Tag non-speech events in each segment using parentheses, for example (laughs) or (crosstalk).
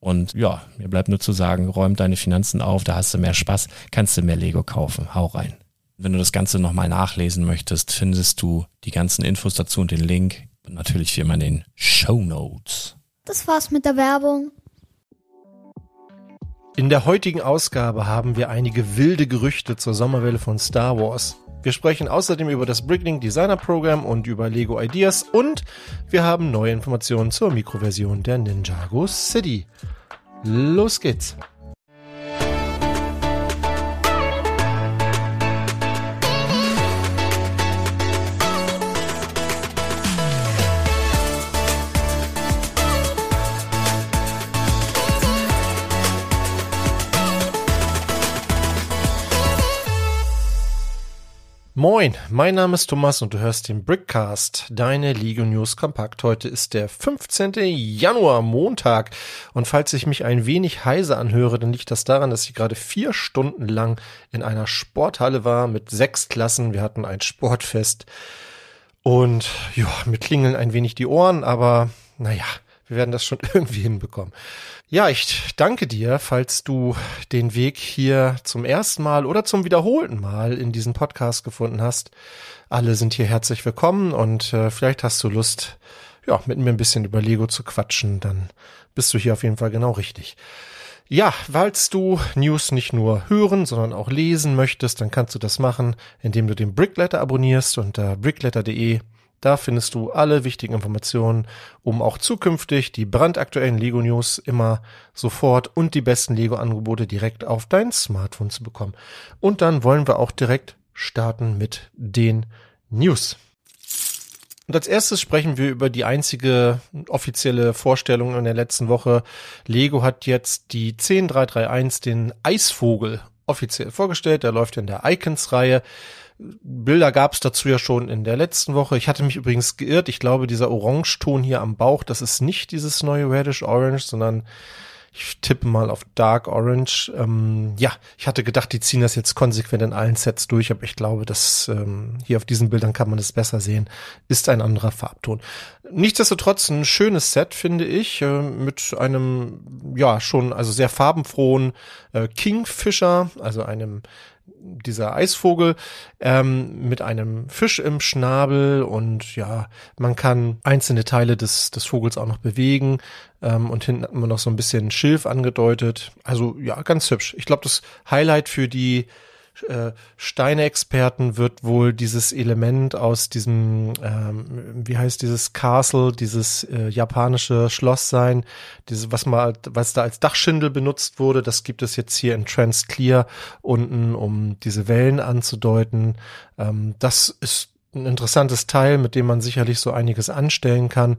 Und ja, mir bleibt nur zu sagen, räum deine Finanzen auf, da hast du mehr Spaß, kannst du mehr Lego kaufen. Hau rein. Wenn du das Ganze nochmal nachlesen möchtest, findest du die ganzen Infos dazu und den Link. Und natürlich wie immer in den Show Notes. Das war's mit der Werbung. In der heutigen Ausgabe haben wir einige wilde Gerüchte zur Sommerwelle von Star Wars. Wir sprechen außerdem über das Bricklink Designer Program und über Lego Ideas und wir haben neue Informationen zur Mikroversion der Ninjago City. Los geht's! Moin, mein Name ist Thomas und du hörst den Brickcast, deine Lego News Kompakt. Heute ist der 15. Januar, Montag. Und falls ich mich ein wenig heise anhöre, dann liegt das daran, dass ich gerade vier Stunden lang in einer Sporthalle war mit sechs Klassen. Wir hatten ein Sportfest. Und ja, mir klingeln ein wenig die Ohren, aber naja, wir werden das schon (laughs) irgendwie hinbekommen. Ja, ich danke dir, falls du den Weg hier zum ersten Mal oder zum wiederholten Mal in diesen Podcast gefunden hast. Alle sind hier herzlich willkommen und äh, vielleicht hast du Lust, ja, mit mir ein bisschen über Lego zu quatschen, dann bist du hier auf jeden Fall genau richtig. Ja, falls du News nicht nur hören, sondern auch lesen möchtest, dann kannst du das machen, indem du den Brickletter abonnierst unter brickletter.de da findest du alle wichtigen Informationen, um auch zukünftig die brandaktuellen Lego News immer sofort und die besten Lego Angebote direkt auf dein Smartphone zu bekommen. Und dann wollen wir auch direkt starten mit den News. Und als erstes sprechen wir über die einzige offizielle Vorstellung in der letzten Woche. Lego hat jetzt die 10331, den Eisvogel, offiziell vorgestellt. Der läuft in der Icons-Reihe. Bilder gab es dazu ja schon in der letzten Woche. Ich hatte mich übrigens geirrt. Ich glaube, dieser Orangeton hier am Bauch, das ist nicht dieses neue Reddish Orange, sondern ich tippe mal auf Dark Orange. Ähm, ja, ich hatte gedacht, die ziehen das jetzt konsequent in allen Sets durch, aber ich glaube, dass ähm, hier auf diesen Bildern kann man das besser sehen, ist ein anderer Farbton. Nichtsdestotrotz ein schönes Set, finde ich, äh, mit einem, ja, schon, also sehr farbenfrohen äh, Kingfisher, also einem dieser Eisvogel ähm, mit einem Fisch im Schnabel und ja, man kann einzelne Teile des, des Vogels auch noch bewegen ähm, und hinten hat man noch so ein bisschen Schilf angedeutet. Also ja, ganz hübsch. Ich glaube, das Highlight für die äh, Steinexperten wird wohl dieses Element aus diesem, ähm, wie heißt dieses Castle, dieses äh, japanische Schloss sein, dieses, was mal, was da als Dachschindel benutzt wurde, das gibt es jetzt hier in Trans Clear unten, um diese Wellen anzudeuten. Ähm, das ist ein interessantes Teil, mit dem man sicherlich so einiges anstellen kann,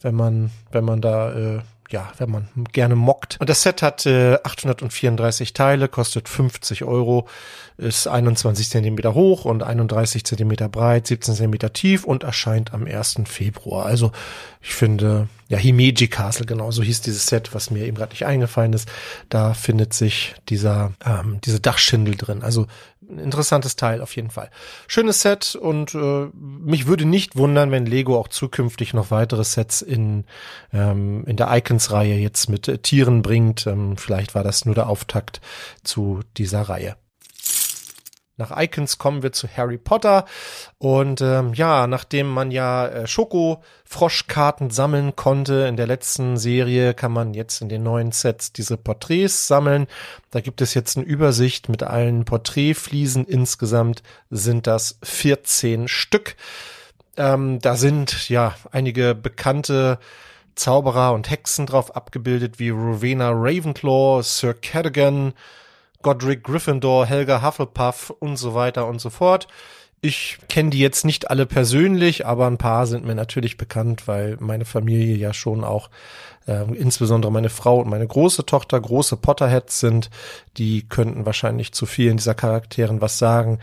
wenn man, wenn man da äh, ja, wenn man gerne mockt. Und das Set hat äh, 834 Teile, kostet 50 Euro, ist 21 Zentimeter hoch und 31 Zentimeter breit, 17 Zentimeter tief und erscheint am 1. Februar. Also ich finde, ja, Himeji Castle, genau, so hieß dieses Set, was mir eben gerade nicht eingefallen ist. Da findet sich dieser, ähm, diese Dachschindel drin. Also interessantes Teil auf jeden Fall. Schönes Set und äh, mich würde nicht wundern, wenn Lego auch zukünftig noch weitere Sets in, ähm, in der Icons-Reihe jetzt mit äh, Tieren bringt. Ähm, vielleicht war das nur der Auftakt zu dieser Reihe. Nach Icons kommen wir zu Harry Potter. Und ähm, ja, nachdem man ja äh, Schoko-Froschkarten sammeln konnte in der letzten Serie, kann man jetzt in den neuen Sets diese Porträts sammeln. Da gibt es jetzt eine Übersicht mit allen Porträtfliesen. Insgesamt sind das 14 Stück. Ähm, da sind ja einige bekannte Zauberer und Hexen drauf abgebildet, wie Rowena Ravenclaw, Sir Cadogan, Godric Gryffindor, Helga Hufflepuff und so weiter und so fort. Ich kenne die jetzt nicht alle persönlich, aber ein paar sind mir natürlich bekannt, weil meine Familie ja schon auch, äh, insbesondere meine Frau und meine große Tochter, große Potterheads sind. Die könnten wahrscheinlich zu vielen dieser Charakteren was sagen.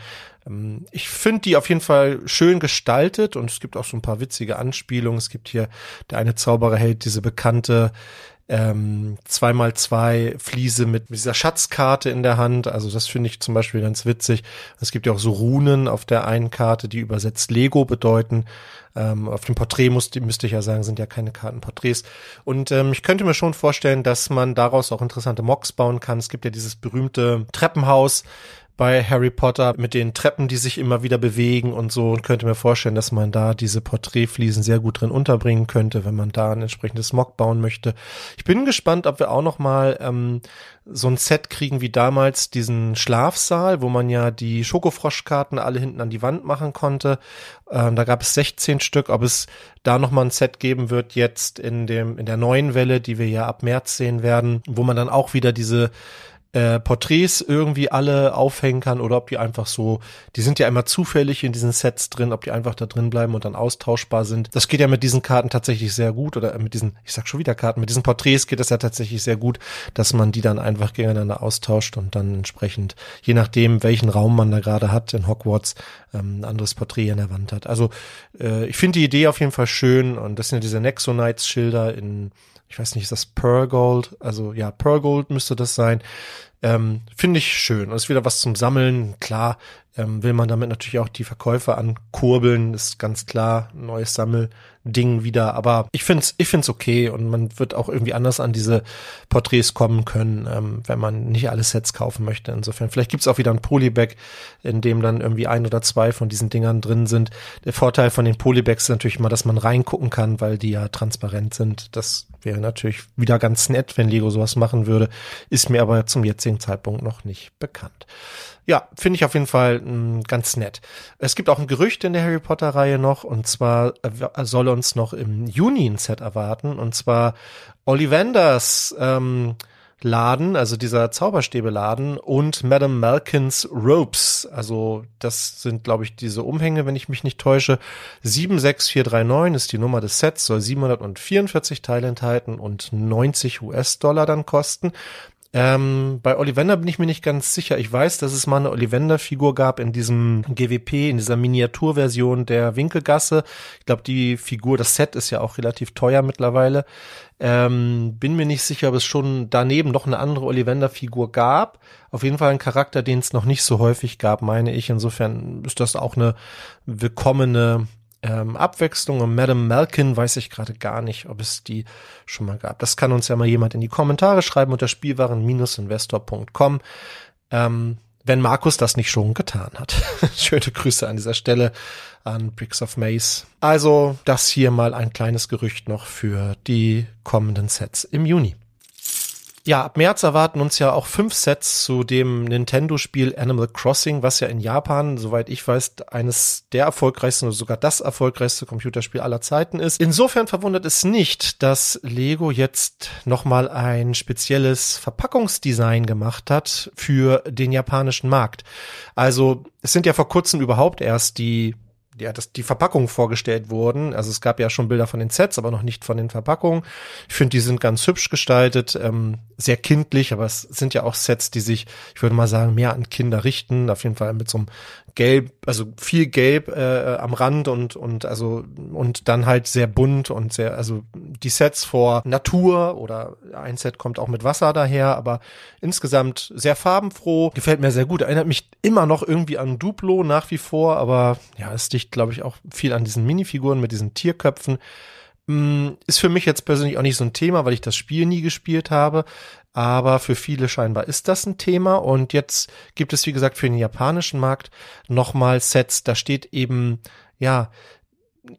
Ähm, ich finde die auf jeden Fall schön gestaltet und es gibt auch so ein paar witzige Anspielungen. Es gibt hier, der eine Zauberer hält diese bekannte ähm, zweimal zwei Fliese mit dieser Schatzkarte in der Hand. Also das finde ich zum Beispiel ganz witzig. Es gibt ja auch so Runen auf der einen Karte, die übersetzt Lego bedeuten. Ähm, auf dem Porträt muss, müsste ich ja sagen, sind ja keine Kartenporträts. Und ähm, ich könnte mir schon vorstellen, dass man daraus auch interessante Mocks bauen kann. Es gibt ja dieses berühmte Treppenhaus, bei Harry Potter mit den Treppen, die sich immer wieder bewegen und so und könnte mir vorstellen, dass man da diese Porträtfliesen sehr gut drin unterbringen könnte, wenn man da ein entsprechendes Mock bauen möchte. Ich bin gespannt, ob wir auch noch mal ähm, so ein Set kriegen wie damals diesen Schlafsaal, wo man ja die Schokofroschkarten alle hinten an die Wand machen konnte. Ähm, da gab es 16 Stück. Ob es da noch mal ein Set geben wird jetzt in dem in der neuen Welle, die wir ja ab März sehen werden, wo man dann auch wieder diese äh, Porträts irgendwie alle aufhängen kann oder ob die einfach so, die sind ja immer zufällig in diesen Sets drin, ob die einfach da drin bleiben und dann austauschbar sind. Das geht ja mit diesen Karten tatsächlich sehr gut oder mit diesen, ich sag schon wieder Karten, mit diesen Porträts geht das ja tatsächlich sehr gut, dass man die dann einfach gegeneinander austauscht und dann entsprechend, je nachdem, welchen Raum man da gerade hat in Hogwarts, ähm, ein anderes Porträt an der Wand hat. Also äh, ich finde die Idee auf jeden Fall schön und das sind ja diese Nexonites-Schilder in ich weiß nicht, ist das Pearl Gold? Also ja, Pearl Gold müsste das sein. Ähm, Finde ich schön. Und ist wieder was zum Sammeln. Klar, ähm, will man damit natürlich auch die Verkäufer ankurbeln, ist ganz klar, neues Sammelding wieder. Aber ich finde es ich find's okay und man wird auch irgendwie anders an diese Porträts kommen können, ähm, wenn man nicht alle Sets kaufen möchte. Insofern, vielleicht gibt's auch wieder ein Polybag, in dem dann irgendwie ein oder zwei von diesen Dingern drin sind. Der Vorteil von den Polybags ist natürlich immer, dass man reingucken kann, weil die ja transparent sind. Das wäre natürlich wieder ganz nett, wenn Lego sowas machen würde. Ist mir aber zum jetzigen Zeitpunkt noch nicht bekannt. Ja, finde ich auf jeden Fall mh, mm, ganz nett. Es gibt auch ein Gerücht in der Harry Potter Reihe noch und zwar äh, soll uns noch im Juni ein Set erwarten und zwar Ollivanders ähm, Laden, also dieser Zauberstäbe-Laden und Madame Malkins Ropes. Also das sind, glaube ich, diese Umhänge, wenn ich mich nicht täusche. 76439 ist die Nummer des Sets, soll 744 Teile enthalten und 90 US-Dollar dann kosten. Ähm, bei Ollivander bin ich mir nicht ganz sicher. Ich weiß, dass es mal eine Ollivander-Figur gab in diesem GWP, in dieser Miniaturversion der Winkelgasse. Ich glaube, die Figur, das Set ist ja auch relativ teuer mittlerweile. Ähm, bin mir nicht sicher, ob es schon daneben noch eine andere Ollivander-Figur gab. Auf jeden Fall ein Charakter, den es noch nicht so häufig gab, meine ich. Insofern ist das auch eine willkommene ähm, Abwechslung und Madame Malkin weiß ich gerade gar nicht, ob es die schon mal gab. Das kann uns ja mal jemand in die Kommentare schreiben unter spielwaren-investor.com. Ähm, wenn Markus das nicht schon getan hat. (laughs) Schöne Grüße an dieser Stelle an Bricks of Maze. Also das hier mal ein kleines Gerücht noch für die kommenden Sets im Juni. Ja, ab März erwarten uns ja auch fünf Sets zu dem Nintendo-Spiel Animal Crossing, was ja in Japan, soweit ich weiß, eines der erfolgreichsten oder sogar das erfolgreichste Computerspiel aller Zeiten ist. Insofern verwundert es nicht, dass Lego jetzt nochmal ein spezielles Verpackungsdesign gemacht hat für den japanischen Markt. Also es sind ja vor kurzem überhaupt erst die ja, dass die Verpackungen vorgestellt wurden. Also es gab ja schon Bilder von den Sets, aber noch nicht von den Verpackungen. Ich finde, die sind ganz hübsch gestaltet, ähm, sehr kindlich, aber es sind ja auch Sets, die sich, ich würde mal sagen, mehr an Kinder richten. Auf jeden Fall mit so einem Gelb, also viel Gelb äh, am Rand und und also und dann halt sehr bunt und sehr, also die Sets vor Natur oder ein Set kommt auch mit Wasser daher, aber insgesamt sehr farbenfroh, gefällt mir sehr gut. Erinnert mich immer noch irgendwie an Duplo nach wie vor, aber ja, es liegt, glaube ich, auch viel an diesen Minifiguren mit diesen Tierköpfen. Mm, ist für mich jetzt persönlich auch nicht so ein Thema, weil ich das Spiel nie gespielt habe. Aber für viele scheinbar ist das ein Thema. Und jetzt gibt es, wie gesagt, für den japanischen Markt nochmal Sets. Da steht eben, ja,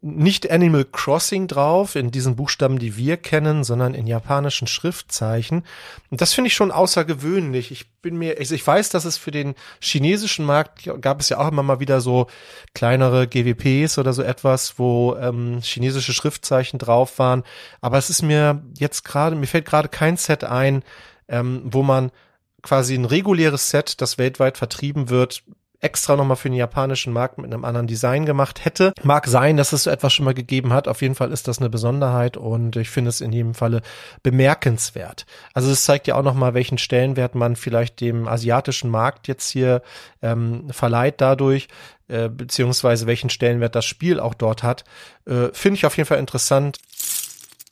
nicht Animal Crossing drauf, in diesen Buchstaben, die wir kennen, sondern in japanischen Schriftzeichen. Und das finde ich schon außergewöhnlich. Ich bin mir, also ich weiß, dass es für den chinesischen Markt gab es ja auch immer mal wieder so kleinere GWPs oder so etwas, wo ähm, chinesische Schriftzeichen drauf waren. Aber es ist mir jetzt gerade, mir fällt gerade kein Set ein, ähm, wo man quasi ein reguläres Set, das weltweit vertrieben wird, extra nochmal für den japanischen Markt mit einem anderen Design gemacht hätte. Mag sein, dass es so etwas schon mal gegeben hat. Auf jeden Fall ist das eine Besonderheit und ich finde es in jedem Falle bemerkenswert. Also es zeigt ja auch nochmal, welchen Stellenwert man vielleicht dem asiatischen Markt jetzt hier ähm, verleiht dadurch äh, beziehungsweise welchen Stellenwert das Spiel auch dort hat. Äh, finde ich auf jeden Fall interessant.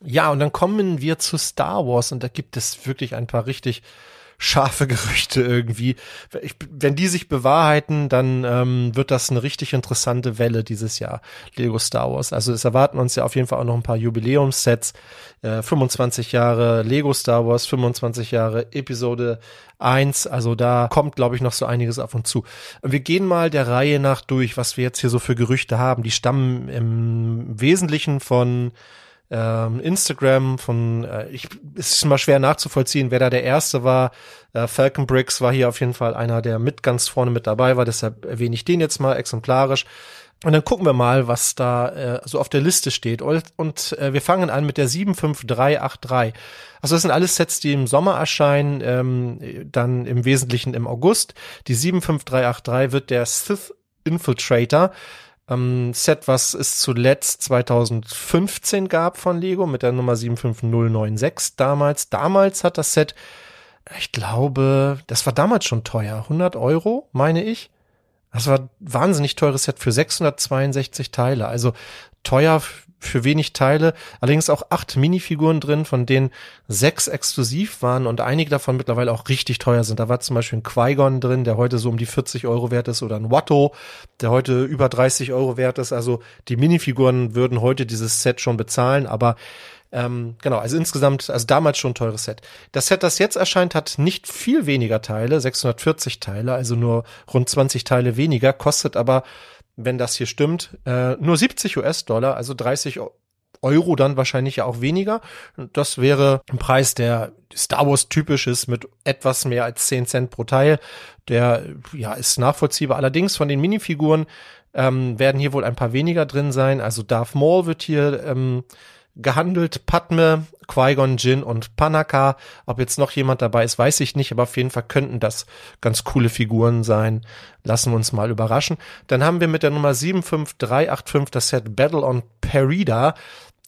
Ja, und dann kommen wir zu Star Wars und da gibt es wirklich ein paar richtig scharfe Gerüchte irgendwie. Ich, wenn die sich bewahrheiten, dann ähm, wird das eine richtig interessante Welle dieses Jahr, Lego Star Wars. Also es erwarten uns ja auf jeden Fall auch noch ein paar Jubiläumssets. Äh, 25 Jahre Lego Star Wars, 25 Jahre Episode 1. Also da kommt, glaube ich, noch so einiges auf uns zu. Wir gehen mal der Reihe nach durch, was wir jetzt hier so für Gerüchte haben. Die stammen im Wesentlichen von ähm, Instagram von, äh, ich, es ist mal schwer nachzuvollziehen, wer da der Erste war. Äh, Falcon Bricks war hier auf jeden Fall einer, der mit ganz vorne mit dabei war, deshalb erwähne ich den jetzt mal exemplarisch. Und dann gucken wir mal, was da äh, so auf der Liste steht. Und, und äh, wir fangen an mit der 75383. Also das sind alles Sets, die im Sommer erscheinen, ähm, dann im Wesentlichen im August. Die 75383 wird der Sith Infiltrator ähm, Set, was es zuletzt 2015 gab von Lego mit der Nummer 75096 damals. Damals hat das Set, ich glaube, das war damals schon teuer, 100 Euro, meine ich. Das war wahnsinnig teures Set für 662 Teile. Also teuer für wenig Teile, allerdings auch acht Minifiguren drin, von denen sechs exklusiv waren und einige davon mittlerweile auch richtig teuer sind. Da war zum Beispiel ein Qui-Gon drin, der heute so um die 40 Euro wert ist, oder ein Watto, der heute über 30 Euro wert ist. Also die Minifiguren würden heute dieses Set schon bezahlen, aber ähm, genau, also insgesamt, also damals schon teures Set. Das Set, das jetzt erscheint, hat nicht viel weniger Teile, 640 Teile, also nur rund 20 Teile weniger, kostet aber wenn das hier stimmt, äh, nur 70 US-Dollar, also 30 Euro dann wahrscheinlich ja auch weniger. Das wäre ein Preis, der Star Wars typisch ist mit etwas mehr als 10 Cent pro Teil. Der ja ist nachvollziehbar. Allerdings von den Minifiguren ähm, werden hier wohl ein paar weniger drin sein. Also Darth Maul wird hier ähm, gehandelt. Padme, Qui-Gon Jinn und Panaka. Ob jetzt noch jemand dabei ist, weiß ich nicht, aber auf jeden Fall könnten das ganz coole Figuren sein. Lassen wir uns mal überraschen. Dann haben wir mit der Nummer 75385 das Set Battle on Perida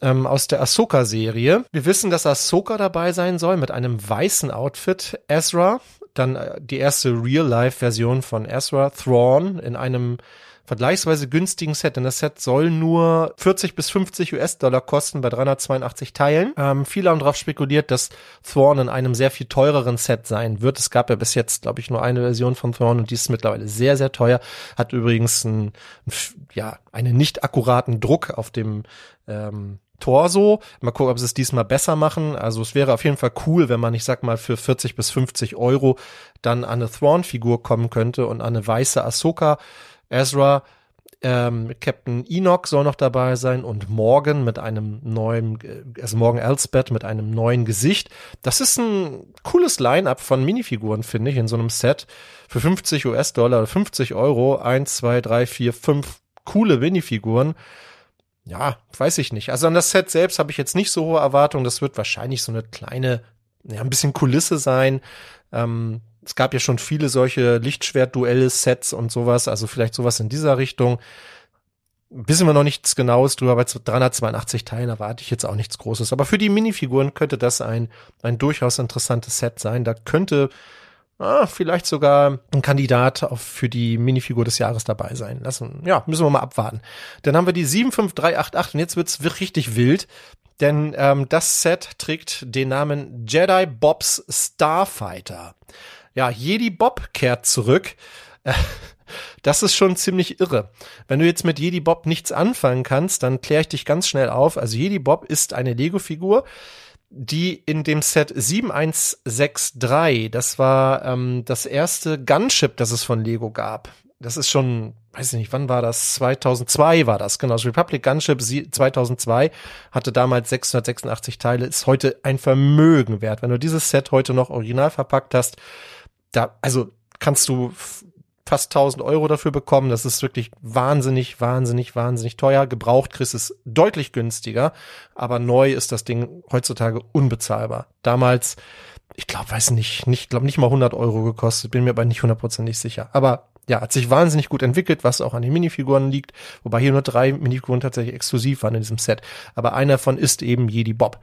ähm, aus der Ahsoka-Serie. Wir wissen, dass Ahsoka dabei sein soll mit einem weißen Outfit. Ezra, dann äh, die erste Real-Life-Version von Ezra, Thrawn in einem vergleichsweise günstigen Set, denn das Set soll nur 40 bis 50 US-Dollar kosten bei 382 Teilen. Ähm, viele haben darauf spekuliert, dass Thrawn in einem sehr viel teureren Set sein wird. Es gab ja bis jetzt, glaube ich, nur eine Version von Thrawn und die ist mittlerweile sehr, sehr teuer. Hat übrigens ein, ja, einen nicht akkuraten Druck auf dem ähm, Torso. Mal gucken, ob sie es diesmal besser machen. Also es wäre auf jeden Fall cool, wenn man, ich sag mal, für 40 bis 50 Euro dann an eine Thrawn-Figur kommen könnte und an eine weiße Ahsoka Ezra, ähm, Captain Enoch soll noch dabei sein und Morgan mit einem neuen, äh, also Morgan Elsbeth mit einem neuen Gesicht. Das ist ein cooles Line-up von Minifiguren, finde ich, in so einem Set. Für 50 US-Dollar oder 50 Euro. Eins, zwei, drei, vier, fünf coole Minifiguren. Ja, weiß ich nicht. Also an das Set selbst habe ich jetzt nicht so hohe Erwartungen. Das wird wahrscheinlich so eine kleine, ja, ein bisschen Kulisse sein. Ähm, es gab ja schon viele solche Lichtschwert-Duelle-Sets und sowas, also vielleicht sowas in dieser Richtung. Wissen wir noch nichts Genaues drüber, bei 382 Teilen erwarte ich jetzt auch nichts Großes. Aber für die Minifiguren könnte das ein, ein durchaus interessantes Set sein. Da könnte ah, vielleicht sogar ein Kandidat auf, für die Minifigur des Jahres dabei sein. Lassen, ja, müssen wir mal abwarten. Dann haben wir die 75388 und jetzt wird's richtig wild. Denn ähm, das Set trägt den Namen Jedi Bobs Starfighter. Ja, Jedi Bob kehrt zurück. (laughs) Das ist schon ziemlich irre. Wenn du jetzt mit Jedi Bob nichts anfangen kannst, dann kläre ich dich ganz schnell auf. Also Jedi Bob ist eine Lego-Figur, die in dem Set 7163, das war ähm, das erste Gunship, das es von Lego gab. Das ist schon, weiß ich nicht, wann war das? 2002 war das, genau. Das Republic Gunship 2002 hatte damals 686 Teile, ist heute ein Vermögen wert. Wenn du dieses Set heute noch original verpackt hast, da, also kannst du fast 1000 Euro dafür bekommen. Das ist wirklich wahnsinnig, wahnsinnig, wahnsinnig teuer. Gebraucht kriegst es deutlich günstiger, aber neu ist das Ding heutzutage unbezahlbar. Damals, ich glaube, weiß nicht, nicht, glaube nicht mal 100 Euro gekostet, bin mir aber nicht hundertprozentig sicher. Aber ja, hat sich wahnsinnig gut entwickelt, was auch an den Minifiguren liegt, wobei hier nur drei Minifiguren tatsächlich exklusiv waren in diesem Set. Aber einer davon ist eben Jedi Bob.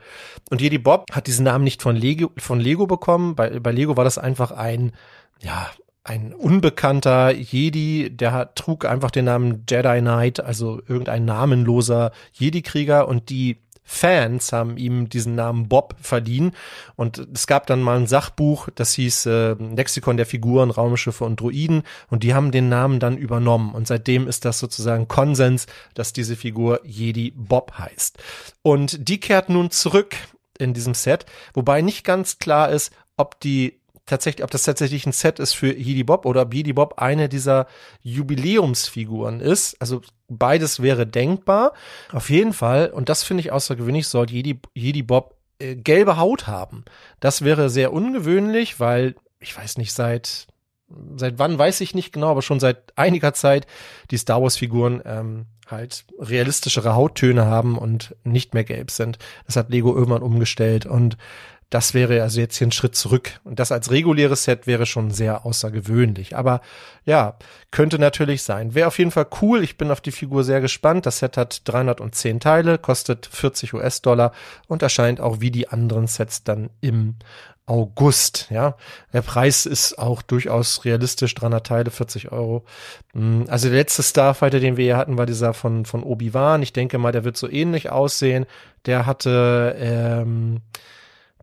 Und Jedi Bob hat diesen Namen nicht von Lego, von Lego bekommen. Bei, bei Lego war das einfach ein, ja, ein unbekannter Jedi, der hat, trug einfach den Namen Jedi Knight, also irgendein namenloser Jedi-Krieger und die Fans haben ihm diesen Namen Bob verliehen. Und es gab dann mal ein Sachbuch, das hieß äh, Lexikon der Figuren, Raumschiffe und Droiden. Und die haben den Namen dann übernommen. Und seitdem ist das sozusagen Konsens, dass diese Figur Jedi Bob heißt. Und die kehrt nun zurück in diesem Set, wobei nicht ganz klar ist, ob die tatsächlich, ob das tatsächlich ein Set ist für Jedi Bob oder ob Jedi Bob eine dieser Jubiläumsfiguren ist. Also beides wäre denkbar. Auf jeden Fall, und das finde ich außergewöhnlich, soll Jedi, Jedi Bob äh, gelbe Haut haben. Das wäre sehr ungewöhnlich, weil, ich weiß nicht, seit seit wann weiß ich nicht genau, aber schon seit einiger Zeit die Star Wars Figuren ähm, halt realistischere Hauttöne haben und nicht mehr gelb sind. Das hat Lego irgendwann umgestellt und das wäre also jetzt hier ein Schritt zurück. Und das als reguläres Set wäre schon sehr außergewöhnlich. Aber ja, könnte natürlich sein. Wäre auf jeden Fall cool. Ich bin auf die Figur sehr gespannt. Das Set hat 310 Teile, kostet 40 US-Dollar und erscheint auch wie die anderen Sets dann im August, ja. Der Preis ist auch durchaus realistisch, 300 Teile, 40 Euro. Hm, also der letzte Starfighter, den wir hier hatten, war dieser von, von Obi-Wan. Ich denke mal, der wird so ähnlich aussehen. Der hatte, ähm,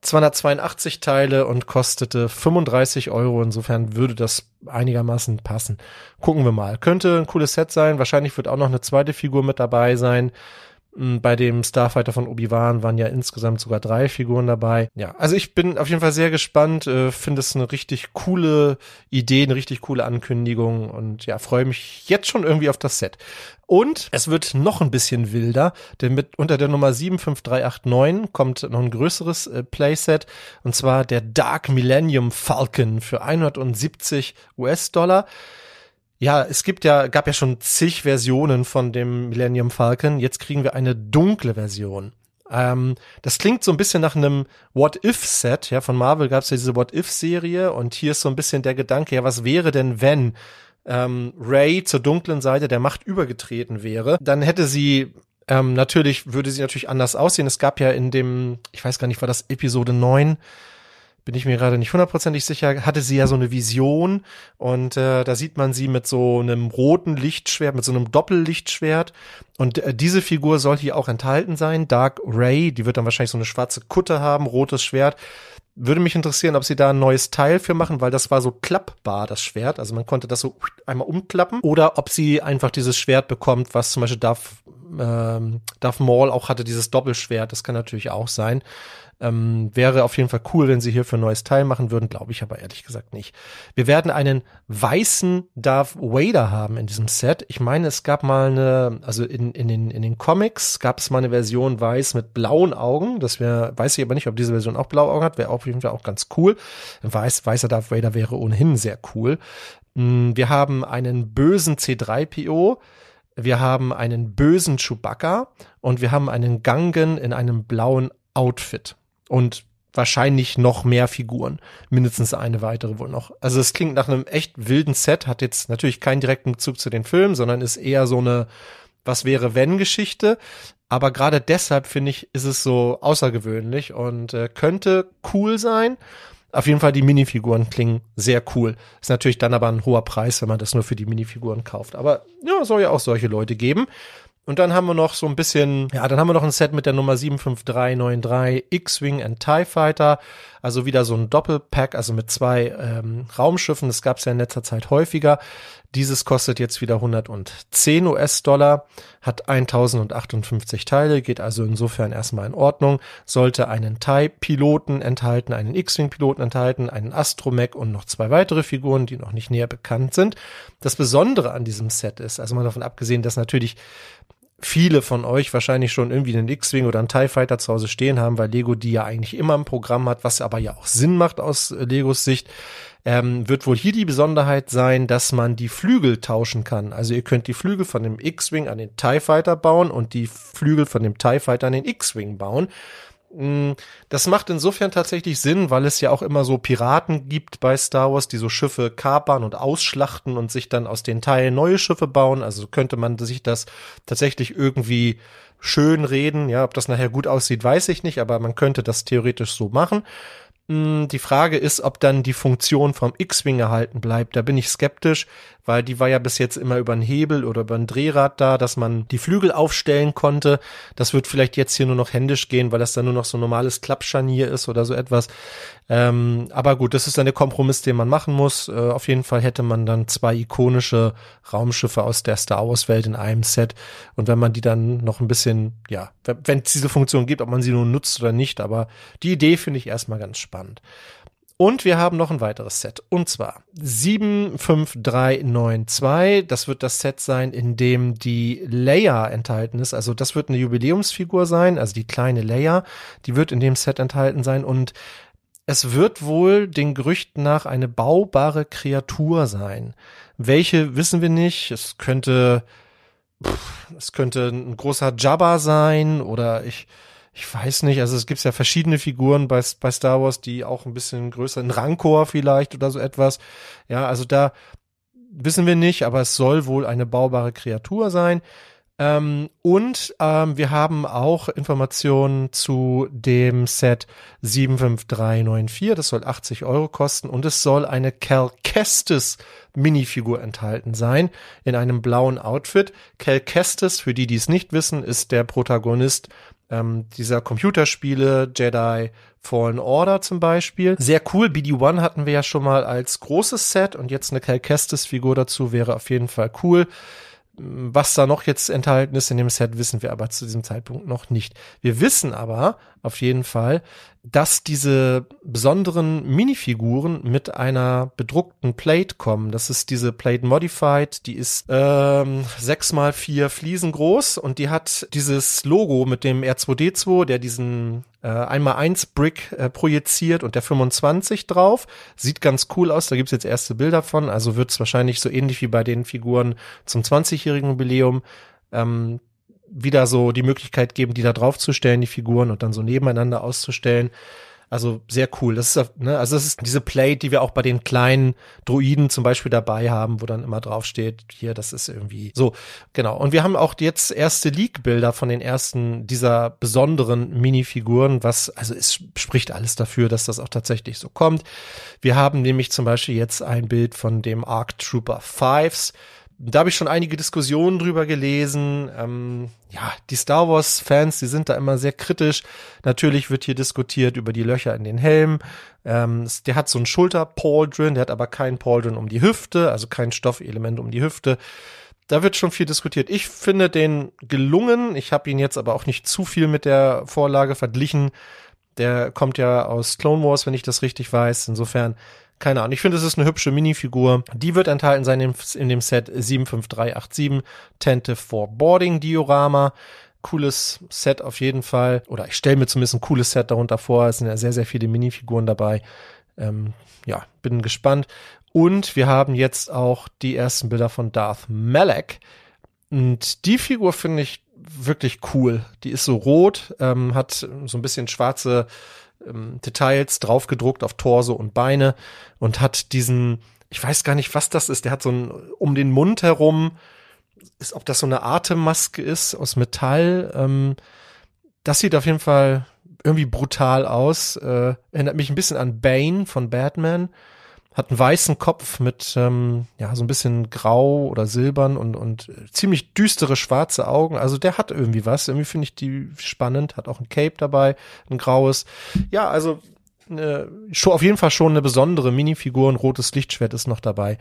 282 Teile und kostete 35 Euro. Insofern würde das einigermaßen passen. Gucken wir mal. Könnte ein cooles Set sein. Wahrscheinlich wird auch noch eine zweite Figur mit dabei sein. Hm, bei dem Starfighter von Obi-Wan waren ja insgesamt sogar drei Figuren dabei. Ja, also ich bin auf jeden Fall sehr gespannt, äh, finde es eine richtig coole Idee, eine richtig coole Ankündigung und ja, freue mich jetzt schon irgendwie auf das Set. Und es wird noch ein bisschen wilder, denn mit unter der Nummer 75389 kommt noch ein größeres äh, Playset und zwar der Dark Millennium Falcon für 170 US-Dollar. Ja, es gibt ja, gab ja schon zig Versionen von dem Millennium Falcon. Jetzt kriegen wir eine dunkle Version. Ähm, das klingt so ein bisschen nach einem What-If-Set. Ja, von Marvel gab es ja diese What-If-Serie und hier ist so ein bisschen der Gedanke, ja, was wäre denn, wenn ähm, Ray zur dunklen Seite der Macht übergetreten wäre? Dann hätte sie ähm, natürlich, würde sie natürlich anders aussehen. Es gab ja in dem, ich weiß gar nicht, war das Episode 9, bin ich mir gerade nicht hundertprozentig sicher, hatte sie ja so eine Vision und äh, da sieht man sie mit so einem roten Lichtschwert, mit so einem Doppellichtschwert und äh, diese Figur soll hier auch enthalten sein, Dark Ray, die wird dann wahrscheinlich so eine schwarze Kutte haben, rotes Schwert. Würde mich interessieren, ob sie da ein neues Teil für machen, weil das war so klappbar, das Schwert. Also man konnte das so einmal umklappen. Oder ob sie einfach dieses Schwert bekommt, was zum Beispiel Darth, ähm, Darth Maul auch hatte, dieses Doppelschwert. Das kann natürlich auch sein. Ähm, wäre auf jeden Fall cool, wenn sie hierfür ein neues Teil machen würden, glaube ich aber ehrlich gesagt nicht. Wir werden einen weißen Darth Vader haben in diesem Set. Ich meine, es gab mal eine, also in, in, den, in den Comics gab es mal eine Version weiß mit blauen Augen. Das wäre, weiß ich aber nicht, ob diese Version auch blaue Augen hat, wäre auf jeden Fall auch ganz cool. Weiß, weißer Darth Vader wäre ohnehin sehr cool. Mm, wir haben einen bösen C3PO. Wir haben einen bösen Chewbacca und wir haben einen Gangen in einem blauen Outfit und wahrscheinlich noch mehr Figuren. Mindestens eine weitere wohl noch. Also es klingt nach einem echt wilden Set, hat jetzt natürlich keinen direkten Bezug zu den Filmen, sondern ist eher so eine Was wäre wenn Geschichte. Aber gerade deshalb finde ich, ist es so außergewöhnlich und äh, könnte cool sein. Auf jeden Fall die Minifiguren klingen sehr cool. Ist natürlich dann aber ein hoher Preis, wenn man das nur für die Minifiguren kauft. Aber ja, soll ja auch solche Leute geben. Und dann haben wir noch so ein bisschen, ja, dann haben wir noch ein Set mit der Nummer 75393 X-Wing and TIE Fighter. Also wieder so ein Doppelpack, also mit zwei ähm, Raumschiffen. Das gab es ja in letzter Zeit häufiger. Dieses kostet jetzt wieder 110 US-Dollar, hat 1058 Teile, geht also insofern erstmal in Ordnung. Sollte einen TIE-Piloten enthalten, einen X-Wing-Piloten enthalten, einen Astromech und noch zwei weitere Figuren, die noch nicht näher bekannt sind. Das Besondere an diesem Set ist, also mal davon abgesehen, dass natürlich viele von euch wahrscheinlich schon irgendwie einen X-Wing oder einen TIE Fighter zu Hause stehen haben, weil Lego die ja eigentlich immer im Programm hat, was aber ja auch Sinn macht aus äh, Legos Sicht, ähm, wird wohl hier die Besonderheit sein, dass man die Flügel tauschen kann. Also ihr könnt die Flügel von dem X-Wing an den TIE Fighter bauen und die Flügel von dem TIE Fighter an den X-Wing bauen. Mm, das macht insofern tatsächlich Sinn, weil es ja auch immer so Piraten gibt bei Star Wars, die so Schiffe kapern und ausschlachten und sich dann aus den Teilen neue Schiffe bauen. Also könnte man sich das tatsächlich irgendwie schön reden. Ja, ob das nachher gut aussieht, weiß ich nicht, aber man könnte das theoretisch so machen. Mm, die Frage ist, ob dann die Funktion vom X-Wing erhalten bleibt. Da bin ich skeptisch, weil die war ja bis jetzt immer über einen Hebel oder über ein Drehrad da, dass man die Flügel aufstellen konnte. Das wird vielleicht jetzt hier nur noch händisch gehen, weil das dann nur noch so ein normales Klappscharnier ist oder so etwas. Ähm, aber gut, das ist dann der Kompromiss, den man machen muss. Äh, auf jeden Fall hätte man dann zwei ikonische Raumschiffe aus der Star Wars Welt in einem Set. Und wenn man die dann noch ein bisschen, ja, wenn es diese Funktion gibt, ob man sie nun nutzt oder nicht, aber die Idee finde ich erstmal ganz spannend. Und wir haben noch ein weiteres Set. Und zwar 75392. Das wird das Set sein, in dem die Leia enthalten ist. Also das wird eine Jubiläumsfigur sein, also die kleine Leia. Die wird in dem Set enthalten sein. Und es wird wohl den Gerüchten nach eine baubare Kreatur sein. Welche wissen wir nicht. Es könnte, pff, es könnte ein großer Jabba sein oder ich, ich weiß nicht, also es gibt ja verschiedene Figuren bei, bei Star Wars, die auch ein bisschen größer, ein Rancor vielleicht oder so etwas. Ja, also da wissen wir nicht, aber es soll wohl eine baubare Kreatur sein. Ähm, und ähm, wir haben auch Informationen zu dem Set 75394. Das soll 80 Euro kosten und es soll eine Cal Kestis Minifigur enthalten sein in einem blauen Outfit. Cal Kestis, für die, die es nicht wissen, ist der Protagonist ähm, dieser Computerspiele, Jedi Fallen Order zum Beispiel. Sehr cool. BD-1 hatten wir ja schon mal als großes Set und jetzt eine Cal Kestis Figur dazu wäre auf jeden Fall cool. Was da noch jetzt enthalten ist in dem Set, wissen wir aber zu diesem Zeitpunkt noch nicht. Wir wissen aber auf jeden Fall, dass diese besonderen Minifiguren mit einer bedruckten Plate kommen. Das ist diese Plate Modified, die ist ähm, 6 mal 4 Fliesen groß und die hat dieses Logo mit dem R2D2, der diesen äh, 1x1 Brick äh, projiziert und der 25 drauf. Sieht ganz cool aus, da gibt's jetzt erste Bilder von, also wird's wahrscheinlich so ähnlich wie bei den Figuren zum 20-jährigen Jubiläum. Ähm, wieder so die Möglichkeit geben, die da draufzustellen, die Figuren und dann so nebeneinander auszustellen. Also sehr cool. Das ist, ne, also das ist diese Plate, die wir auch bei den kleinen Droiden zum Beispiel dabei haben, wo dann immer draufsteht, hier, das ist irgendwie so. Genau. Und wir haben auch jetzt erste Leak-Bilder von den ersten dieser besonderen Minifiguren, was, also es spricht alles dafür, dass das auch tatsächlich so kommt. Wir haben nämlich zum Beispiel jetzt ein Bild von dem Arc Trooper Fives da habe ich schon einige Diskussionen drüber gelesen. Ähm, ja, die Star Wars-Fans, die sind da immer sehr kritisch. Natürlich wird hier diskutiert über die Löcher in den Helm. Ähm, der hat so einen Schulter-Pauldron, der hat aber keinen Pauldron um die Hüfte, also kein Stoffelement um die Hüfte. Da wird schon viel diskutiert. Ich finde den gelungen. Ich habe ihn jetzt aber auch nicht zu viel mit der Vorlage verglichen. Der kommt ja aus Clone Wars, wenn ich das richtig weiß. Insofern keine Ahnung. Ich finde, es ist eine hübsche Minifigur. Die wird enthalten sein in dem Set 75387 Tente for Boarding Diorama. Cooles Set auf jeden Fall. Oder ich stelle mir zumindest ein cooles Set darunter vor. Es sind ja sehr, sehr viele Minifiguren dabei. Ähm, ja, bin gespannt. Und wir haben jetzt auch die ersten Bilder von Darth Malak. Und die Figur finde ich wirklich cool. Die ist so rot, ähm, hat so ein bisschen schwarze ähm, Details draufgedruckt auf Torso und Beine und hat diesen, ich weiß gar nicht, was das ist, der hat so ein, um den Mund herum, ist, ob das so eine Atemmaske ist aus Metall. Ähm, das sieht auf jeden Fall irgendwie brutal aus. Äh, erinnert mich ein bisschen an Bane von Batman hat einen weißen Kopf mit ähm, ja so ein bisschen grau oder silbern und und ziemlich düstere schwarze Augen. Also der hat irgendwie was. Irgendwie finde ich die spannend. Hat auch ein Cape dabei, ein graues. Ja, also schon auf jeden Fall schon eine besondere Minifigur. Ein rotes Lichtschwert ist noch dabei.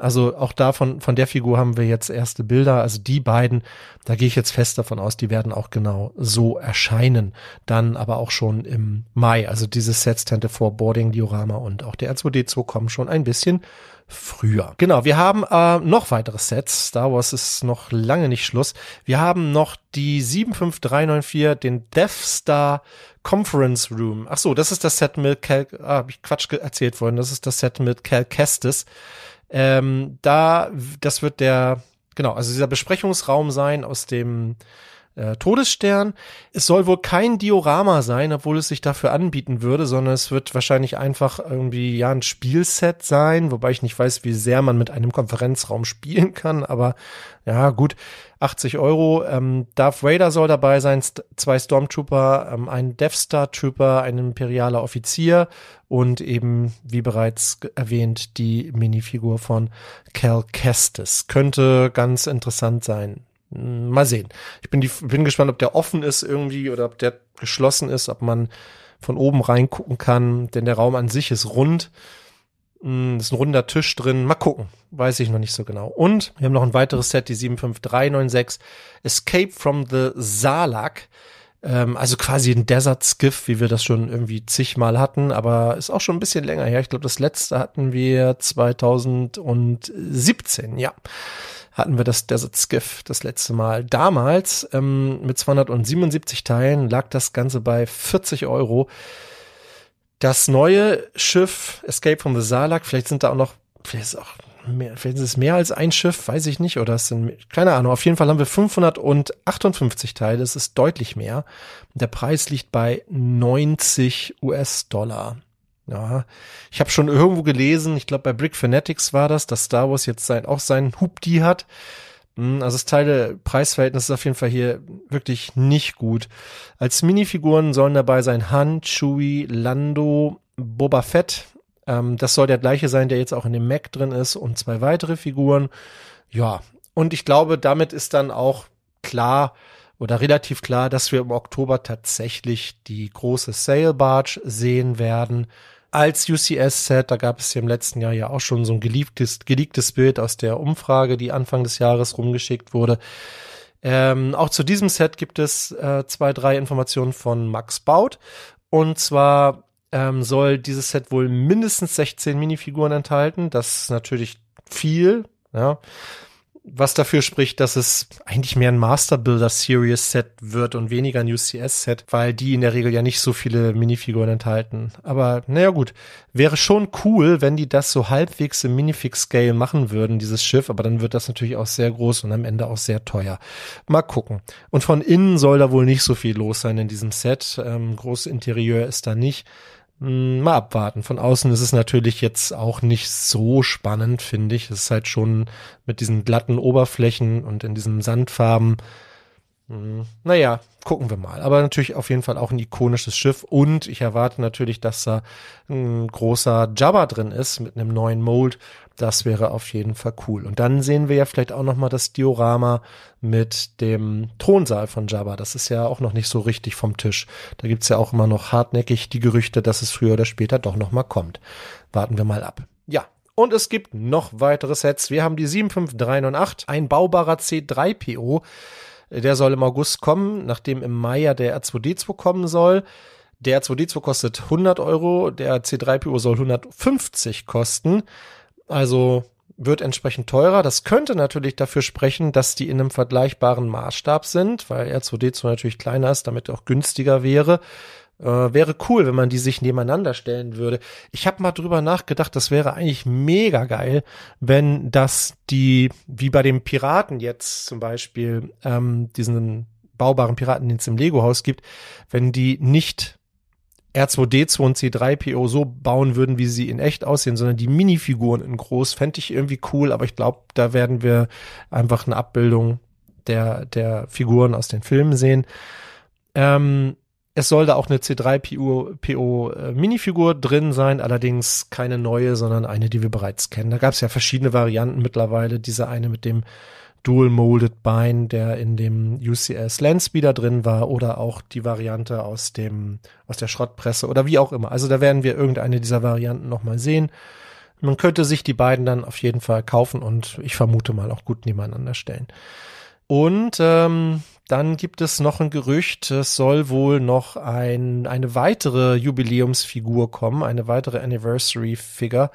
Also auch davon, von der Figur haben wir jetzt erste Bilder. Also die beiden, da gehe ich jetzt fest davon aus, die werden auch genau so erscheinen. Dann aber auch schon im Mai. Also diese Sets Tente vor Boarding Diorama und auch der R2D2 kommen schon ein bisschen früher. Genau, wir haben äh, noch weitere Sets. Star Wars ist noch lange nicht Schluss. Wir haben noch die 75394, den Death Star Conference Room. Ach so, das ist das Set mit Cal, ah, hab ich Quatsch erzählt worden. Das ist das Set mit Cal Kestis. Ähm, da, das wird der, genau, also dieser Besprechungsraum sein aus dem äh, Todesstern. Es soll wohl kein Diorama sein, obwohl es sich dafür anbieten würde, sondern es wird wahrscheinlich einfach irgendwie ja ein Spielset sein, wobei ich nicht weiß, wie sehr man mit einem Konferenzraum spielen kann, aber ja gut, 80 Euro. Ähm, Darth Vader soll dabei sein, st zwei Stormtrooper, ähm, ein Death Star Trooper, ein imperialer Offizier und eben, wie bereits erwähnt, die Minifigur von Cal Kestis. Könnte ganz interessant sein. Hm, mal sehen. Ich bin, die, bin gespannt, ob der offen ist irgendwie oder ob der geschlossen ist, ob man von oben reingucken kann, denn der Raum an sich ist rund. Hm, ist ein runder Tisch drin. Mal gucken. Weiß ich noch nicht so genau. Und wir haben noch ein weiteres Set, die 75396. Escape from the Salak. Ähm, also quasi ein Desert Skiff, wie wir das schon irgendwie zigmal hatten, aber ist auch schon ein bisschen länger her. Ich glaube, das letzte hatten wir 2017, ja. Hatten wir das Desert Skiff das letzte Mal. Damals ähm, mit 277 Teilen lag das Ganze bei 40 Euro. Das neue Schiff Escape from the Salak, vielleicht sind da auch noch, vielleicht ist auch mehr, vielleicht ist es mehr als ein Schiff, weiß ich nicht, oder es sind, keine Ahnung, auf jeden Fall haben wir 558 Teile, das ist deutlich mehr. Der Preis liegt bei 90 US-Dollar. Ja, ich habe schon irgendwo gelesen, ich glaube bei Brick Fanatics war das, dass Star Wars jetzt sein, auch seinen Hubdi hat. Hm, also das Teile Preisverhältnis ist auf jeden Fall hier wirklich nicht gut. Als Minifiguren sollen dabei sein Han, Chewie, Lando, Boba Fett, ähm, das soll der gleiche sein, der jetzt auch in dem Mac drin ist und zwei weitere Figuren. Ja, und ich glaube, damit ist dann auch klar oder relativ klar, dass wir im Oktober tatsächlich die große Sail Barge sehen werden als UCS-Set. Da gab es hier im letzten Jahr ja auch schon so ein geleaktes, geleaktes Bild aus der Umfrage, die Anfang des Jahres rumgeschickt wurde. Ähm, auch zu diesem Set gibt es äh, zwei, drei Informationen von Max Baut. Und zwar ähm, soll dieses Set wohl mindestens 16 Minifiguren enthalten. Das ist natürlich viel. Ja. Was dafür spricht, dass es eigentlich mehr ein Master Builder Series Set wird und weniger ein UCS Set, weil die in der Regel ja nicht so viele Minifiguren enthalten. Aber naja gut, wäre schon cool, wenn die das so halbwegs im Minifix Scale machen würden, dieses Schiff, aber dann wird das natürlich auch sehr groß und am Ende auch sehr teuer. Mal gucken. Und von innen soll da wohl nicht so viel los sein in diesem Set. Ähm, großes Interieur ist da nicht. Hm, mal abwarten. Von außen ist es natürlich jetzt auch nicht so spannend, finde ich. Es ist halt schon mit diesen glatten Oberflächen und in diesen Sandfarben. Hm, naja, gucken wir mal. Aber natürlich auf jeden Fall auch ein ikonisches Schiff. Und ich erwarte natürlich, dass da ein großer Jabba drin ist mit einem neuen Mold. Das wäre auf jeden Fall cool. Und dann sehen wir ja vielleicht auch noch mal das Diorama mit dem Thronsaal von Jabba. Das ist ja auch noch nicht so richtig vom Tisch. Da gibt's ja auch immer noch hartnäckig die Gerüchte, dass es früher oder später doch noch mal kommt. Warten wir mal ab. Ja, und es gibt noch weitere Sets. Wir haben die 75398, ein baubarer C3PO. Der soll im August kommen, nachdem im Mai ja der R2D2 kommen soll. Der R2D2 kostet 100 Euro, der C3PO soll 150 kosten. Also wird entsprechend teurer. Das könnte natürlich dafür sprechen, dass die in einem vergleichbaren Maßstab sind, weil R2D2 natürlich kleiner ist, damit auch günstiger wäre. Äh, wäre cool, wenn man die sich nebeneinander stellen würde. Ich habe mal drüber nachgedacht, das wäre eigentlich mega geil, wenn das die, wie bei den Piraten jetzt zum Beispiel, ähm, diesen baubaren Piraten, den es im Lego-Haus gibt, wenn die nicht R2D2 und C3PO so bauen würden, wie sie in echt aussehen, sondern die Minifiguren in groß, fände ich irgendwie cool, aber ich glaube, da werden wir einfach eine Abbildung der, der Figuren aus den Filmen sehen. Ähm, es soll da auch eine C3PO äh, drin sein, allerdings keine neue, sondern eine, die wir bereits kennen. Da gab es ja verschiedene Varianten mittlerweile. Diese eine mit dem Dual Molded Bein, der in dem UCS Landspeeder drin war oder auch die Variante aus dem, aus der Schrottpresse oder wie auch immer. Also da werden wir irgendeine dieser Varianten nochmal sehen. Man könnte sich die beiden dann auf jeden Fall kaufen und ich vermute mal auch gut nebeneinander stellen. Und ähm, dann gibt es noch ein Gerücht, es soll wohl noch ein, eine weitere Jubiläumsfigur kommen, eine weitere Anniversary Figure.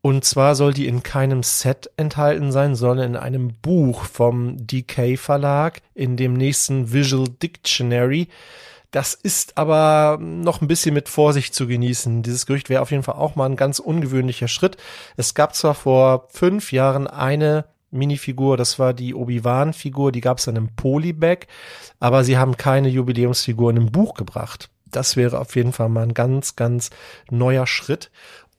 Und zwar soll die in keinem Set enthalten sein, sondern in einem Buch vom DK Verlag, in dem nächsten Visual Dictionary. Das ist aber noch ein bisschen mit Vorsicht zu genießen. Dieses Gerücht wäre auf jeden Fall auch mal ein ganz ungewöhnlicher Schritt. Es gab zwar vor fünf Jahren eine Minifigur, das war die Obi-Wan-Figur, die gab es dann im Polybag, aber sie haben keine Jubiläumsfigur in einem Buch gebracht. Das wäre auf jeden Fall mal ein ganz, ganz neuer Schritt.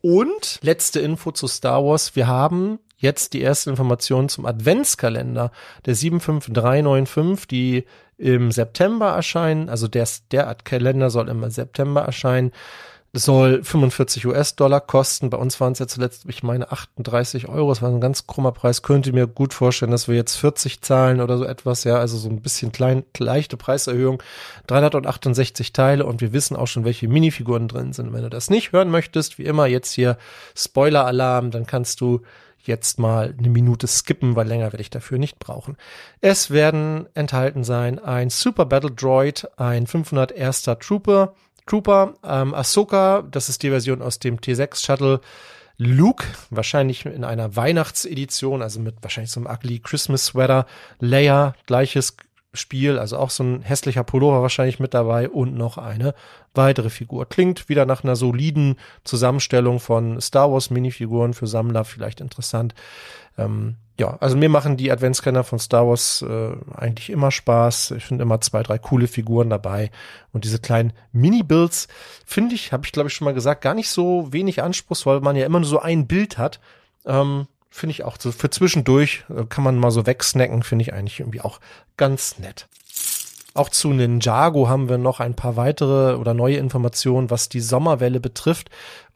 Und letzte Info zu Star Wars. Wir haben jetzt die erste Information zum Adventskalender der 75395, die im September erscheinen. Also der, der Kalender soll im September erscheinen soll 45 US-Dollar kosten. Bei uns waren es ja zuletzt, ich meine, 38 Euro. Das war ein ganz krummer Preis. Könnte mir gut vorstellen, dass wir jetzt 40 zahlen oder so etwas. Ja, also so ein bisschen klein, leichte Preiserhöhung. 368 Teile und wir wissen auch schon, welche Minifiguren drin sind. Wenn du das nicht hören möchtest, wie immer jetzt hier Spoiler-Alarm, dann kannst du jetzt mal eine Minute skippen, weil länger werde ich dafür nicht brauchen. Es werden enthalten sein ein Super Battle Droid, ein 501. Trooper, Trooper, ähm, Ahsoka, das ist die Version aus dem T6 Shuttle. Luke, wahrscheinlich in einer Weihnachtsedition, also mit wahrscheinlich so einem ugly Christmas Sweater. Leia, gleiches Spiel, also auch so ein hässlicher Pullover wahrscheinlich mit dabei und noch eine weitere Figur. Klingt wieder nach einer soliden Zusammenstellung von Star Wars Minifiguren für Sammler, vielleicht interessant. Ähm, ja, also mir machen die Adventskalender von Star Wars äh, eigentlich immer Spaß. Ich finde immer zwei, drei coole Figuren dabei. Und diese kleinen Mini-Builds finde ich, habe ich glaube ich schon mal gesagt, gar nicht so wenig anspruchsvoll, weil man ja immer nur so ein Bild hat. Ähm, finde ich auch so für zwischendurch äh, kann man mal so wegsnacken, finde ich eigentlich irgendwie auch ganz nett. Auch zu Ninjago haben wir noch ein paar weitere oder neue Informationen, was die Sommerwelle betrifft.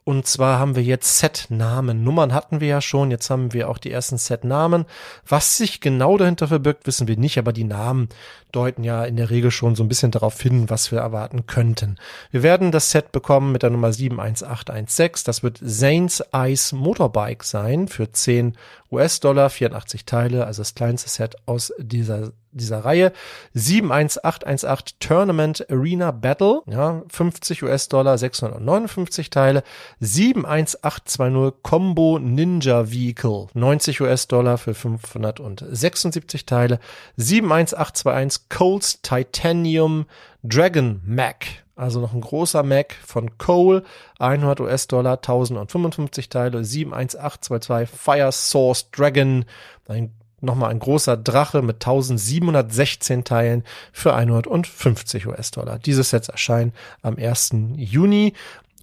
Und zwar haben wir jetzt Set-Namen. Nummern hatten wir ja schon, jetzt haben wir auch die ersten Set-Namen. Was sich genau dahinter verbirgt, wissen wir nicht, aber die Namen deuten ja in der Regel schon so ein bisschen darauf hin, was wir erwarten könnten. Wir werden das Set bekommen mit der Nummer 71816. Das wird Zane's Ice Motorbike sein für 10 US-Dollar, 84 Teile, also das kleinste Set aus dieser dieser Reihe. 71818 Tournament Arena Battle, ja, 50 US-Dollar, 659 Teile. 71820 Combo Ninja Vehicle, 90 US-Dollar für 576 Teile. 71821 Coles Titanium Dragon Mac, also noch ein großer Mac von Cole, 100 US-Dollar, 1055 Teile, 71822 Fire Source Dragon, ein nochmal ein großer Drache mit 1716 Teilen für 150 US-Dollar. Diese Sets erscheinen am 1. Juni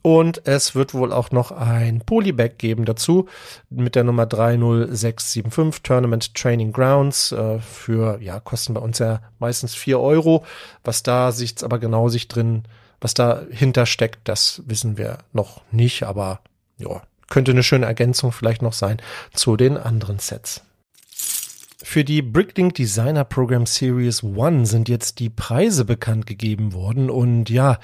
und es wird wohl auch noch ein Polybag geben dazu mit der Nummer 30675 Tournament Training Grounds äh, für, ja, kosten bei uns ja meistens vier Euro. Was da sich aber genau sich drin, was dahinter steckt, das wissen wir noch nicht, aber ja, könnte eine schöne Ergänzung vielleicht noch sein zu den anderen Sets. Für die Bricklink Designer Program Series One sind jetzt die Preise bekannt gegeben worden. Und ja,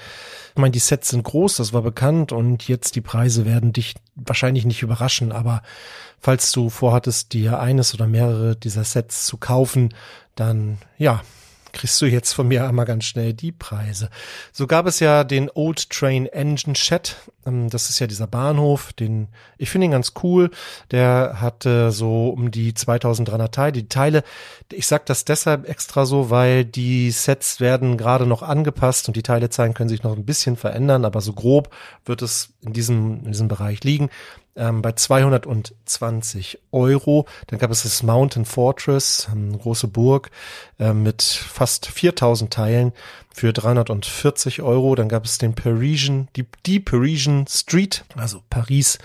ich meine, die Sets sind groß, das war bekannt. Und jetzt die Preise werden dich wahrscheinlich nicht überraschen, aber falls du vorhattest, dir eines oder mehrere dieser Sets zu kaufen, dann ja, kriegst du jetzt von mir einmal ganz schnell die Preise. So gab es ja den Old Train Engine Chat. Ähm, das ist ja dieser Bahnhof, den ich finde ihn ganz cool. Der hatte so um die 2300 Teile. Die Teile, ich sag das deshalb extra so, weil die Sets werden gerade noch angepasst und die Teilezahlen können sich noch ein bisschen verändern, aber so grob wird es in diesem, in diesem Bereich liegen ähm, bei 220 Euro. Dann gab es das Mountain Fortress, eine große Burg äh, mit fast 4000 Teilen für 340 Euro. Dann gab es den Parisian, die, die Parisian Street, also Paris,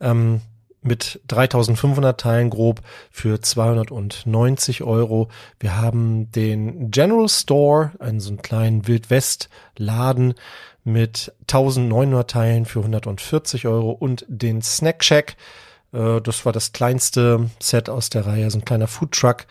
ähm, mit 3500 Teilen grob für 290 Euro. Wir haben den General Store, einen so einen kleinen Wildwest-Laden mit 1900 Teilen für 140 Euro und den Snack Shack. Äh, das war das kleinste Set aus der Reihe, so ein kleiner Food Truck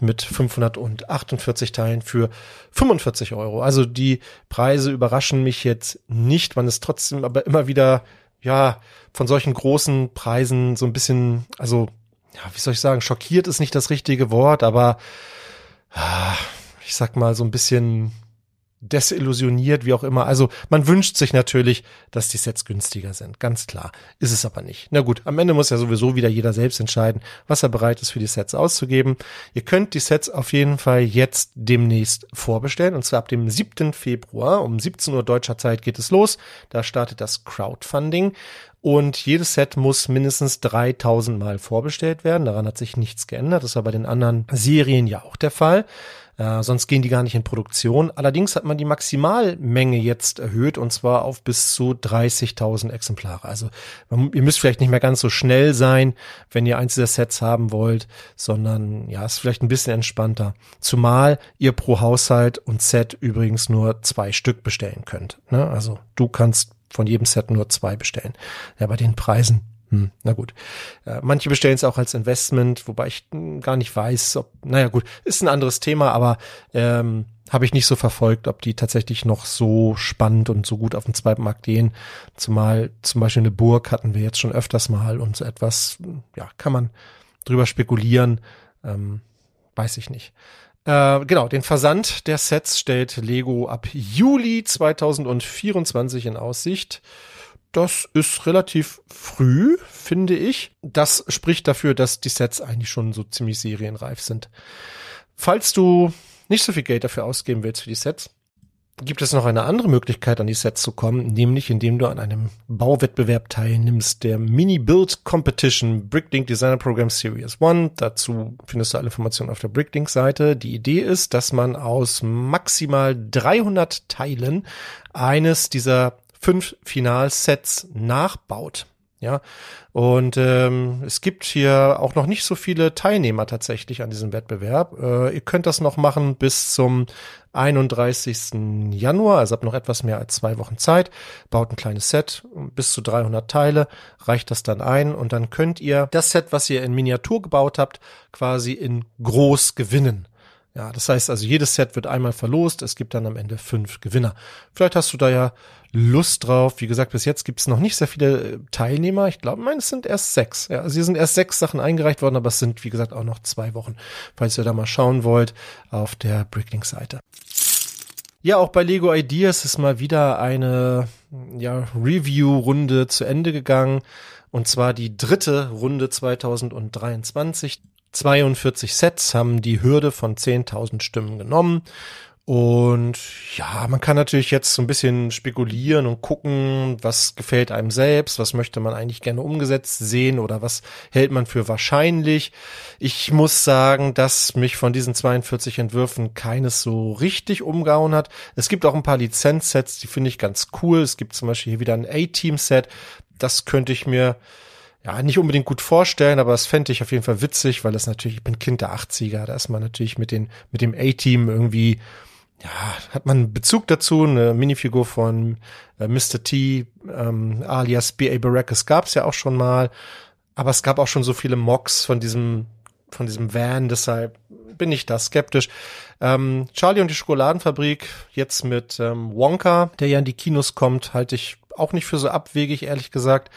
mit 548 Teilen für 45 Euro. Also die Preise überraschen mich jetzt nicht. Man ist trotzdem aber immer wieder, ja, von solchen großen Preisen so ein bisschen, also, ja, wie soll ich sagen, schockiert ist nicht das richtige Wort, aber ah, ich sag mal so ein bisschen desillusioniert, wie auch immer. Also man wünscht sich natürlich, dass die Sets günstiger sind, ganz klar. Ist es aber nicht. Na gut, am Ende muss ja sowieso wieder jeder selbst entscheiden, was er bereit ist für die Sets auszugeben. Ihr könnt die Sets auf jeden Fall jetzt demnächst vorbestellen und zwar ab dem 7. Februar um 17 Uhr deutscher Zeit geht es los. Da startet das Crowdfunding und jedes Set muss mindestens 3000 Mal vorbestellt werden. Daran hat sich nichts geändert. Das war bei den anderen Serien ja auch der Fall. Äh, sonst gehen die gar nicht in Produktion. Allerdings hat man die Maximalmenge jetzt erhöht und zwar auf bis zu 30.000 Exemplare. Also man, ihr müsst vielleicht nicht mehr ganz so schnell sein, wenn ihr eins dieser Sets haben wollt, sondern ja, ist vielleicht ein bisschen entspannter. Zumal ihr pro Haushalt und Set übrigens nur zwei Stück bestellen könnt. Ne? Also du kannst von jedem Set nur zwei bestellen. Ja, bei den Preisen hm, na gut. Äh, manche bestellen es auch als Investment, wobei ich hm, gar nicht weiß, ob, naja gut, ist ein anderes Thema, aber ähm, habe ich nicht so verfolgt, ob die tatsächlich noch so spannend und so gut auf dem zweiten Markt gehen. Zumal zum Beispiel eine Burg hatten wir jetzt schon öfters mal und so etwas, ja, kann man drüber spekulieren, ähm, weiß ich nicht. Äh, genau, den Versand der Sets stellt Lego ab Juli 2024 in Aussicht. Das ist relativ früh, finde ich. Das spricht dafür, dass die Sets eigentlich schon so ziemlich serienreif sind. Falls du nicht so viel Geld dafür ausgeben willst für die Sets, gibt es noch eine andere Möglichkeit, an die Sets zu kommen, nämlich indem du an einem Bauwettbewerb teilnimmst, der Mini-Build Competition Bricklink Designer Program Series 1. Dazu findest du alle Informationen auf der Bricklink-Seite. Die Idee ist, dass man aus maximal 300 Teilen eines dieser fünf Finalsets nachbaut. Ja, und ähm, es gibt hier auch noch nicht so viele Teilnehmer tatsächlich an diesem Wettbewerb. Äh, ihr könnt das noch machen bis zum 31. Januar, also habt noch etwas mehr als zwei Wochen Zeit. Baut ein kleines Set, bis zu 300 Teile, reicht das dann ein und dann könnt ihr das Set, was ihr in Miniatur gebaut habt, quasi in groß gewinnen. Ja, das heißt also, jedes Set wird einmal verlost. Es gibt dann am Ende fünf Gewinner. Vielleicht hast du da ja Lust drauf. Wie gesagt, bis jetzt gibt es noch nicht sehr viele äh, Teilnehmer. Ich glaube, meine, es sind erst sechs. Ja, also hier sind erst sechs Sachen eingereicht worden, aber es sind, wie gesagt, auch noch zwei Wochen, falls ihr da mal schauen wollt auf der Bricklink-Seite. Ja, auch bei Lego Ideas ist mal wieder eine ja, Review-Runde zu Ende gegangen. Und zwar die dritte Runde 2023. 42 Sets haben die Hürde von 10.000 Stimmen genommen. Und ja, man kann natürlich jetzt so ein bisschen spekulieren und gucken, was gefällt einem selbst, was möchte man eigentlich gerne umgesetzt sehen oder was hält man für wahrscheinlich. Ich muss sagen, dass mich von diesen 42 Entwürfen keines so richtig umgehauen hat. Es gibt auch ein paar Lizenzsets, die finde ich ganz cool. Es gibt zum Beispiel hier wieder ein A-Team-Set. Das könnte ich mir ja, nicht unbedingt gut vorstellen, aber das fände ich auf jeden Fall witzig, weil das natürlich, ich bin Kind der 80er, da ist man natürlich mit den, mit dem A-Team irgendwie ja, hat man Bezug dazu, eine Minifigur von äh, Mr. T, ähm, alias B.A. Baracus gab es ja auch schon mal, aber es gab auch schon so viele Mocks von diesem, von diesem Van, deshalb bin ich da skeptisch. Ähm, Charlie und die Schokoladenfabrik, jetzt mit ähm, Wonka, der ja in die Kinos kommt, halte ich auch nicht für so abwegig, ehrlich gesagt.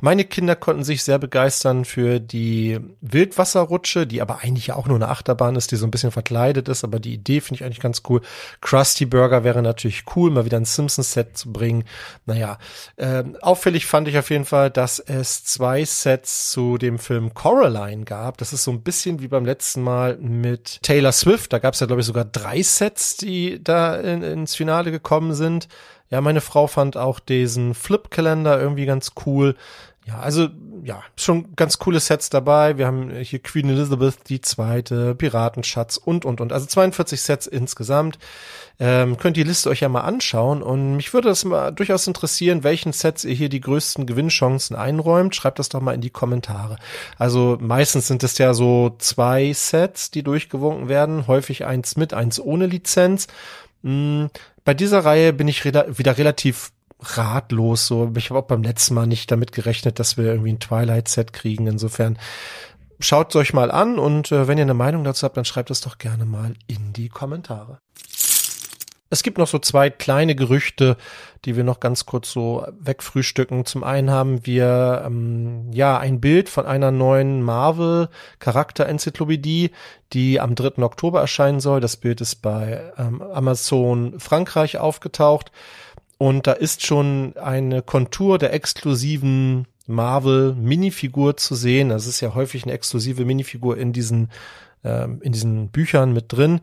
Meine Kinder konnten sich sehr begeistern für die Wildwasserrutsche, die aber eigentlich ja auch nur eine Achterbahn ist, die so ein bisschen verkleidet ist, aber die Idee finde ich eigentlich ganz cool. Krusty Burger wäre natürlich cool, mal wieder ein Simpsons-Set zu bringen. Naja, äh, auffällig fand ich auf jeden Fall, dass es zwei Sets zu dem Film Coraline gab. Das ist so ein bisschen wie beim letzten Mal mit Taylor Swift. Da gab es ja, glaube ich, sogar drei Sets, die da in, ins Finale gekommen sind. Ja, meine Frau fand auch diesen Flip-Kalender irgendwie ganz cool. Ja, also ja, schon ganz coole Sets dabei. Wir haben hier Queen Elizabeth die zweite, Piratenschatz und und und. Also 42 Sets insgesamt. Ähm, könnt die Liste euch ja mal anschauen und mich würde das mal durchaus interessieren, welchen Sets ihr hier die größten Gewinnchancen einräumt. Schreibt das doch mal in die Kommentare. Also meistens sind es ja so zwei Sets, die durchgewunken werden, häufig eins mit, eins ohne Lizenz. Hm, bei dieser Reihe bin ich wieder relativ ratlos. So, ich habe auch beim letzten Mal nicht damit gerechnet, dass wir irgendwie ein Twilight-Set kriegen. Insofern schaut euch mal an und äh, wenn ihr eine Meinung dazu habt, dann schreibt es doch gerne mal in die Kommentare. Es gibt noch so zwei kleine Gerüchte, die wir noch ganz kurz so wegfrühstücken. Zum einen haben wir ähm, ja ein Bild von einer neuen Marvel Charakterenzyklopädie, die am 3. Oktober erscheinen soll. Das Bild ist bei ähm, Amazon Frankreich aufgetaucht und da ist schon eine Kontur der exklusiven Marvel Minifigur zu sehen. Das ist ja häufig eine exklusive Minifigur in diesen ähm, in diesen Büchern mit drin.